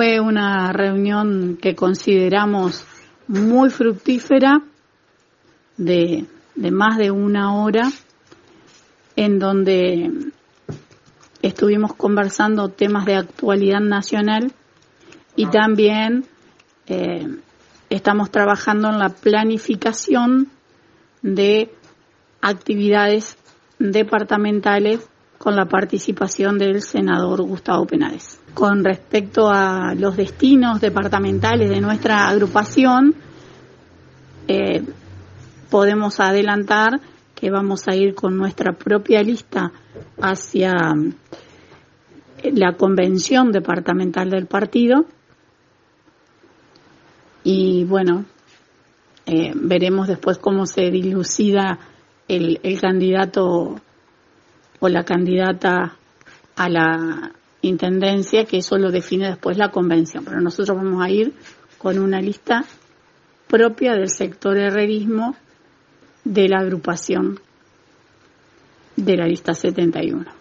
Fue una reunión que consideramos muy fructífera, de, de más de una hora, en donde estuvimos conversando temas de actualidad nacional y también eh, estamos trabajando en la planificación de actividades departamentales con la participación del senador Gustavo Penales. Con respecto a los destinos departamentales de nuestra agrupación, eh, podemos adelantar que vamos a ir con nuestra propia lista hacia eh, la convención departamental del partido y bueno, eh, veremos después cómo se dilucida el candidato o la candidata a la intendencia, que eso lo define después la convención. Pero nosotros vamos a ir con una lista propia del sector herrerismo de la agrupación de la lista 71.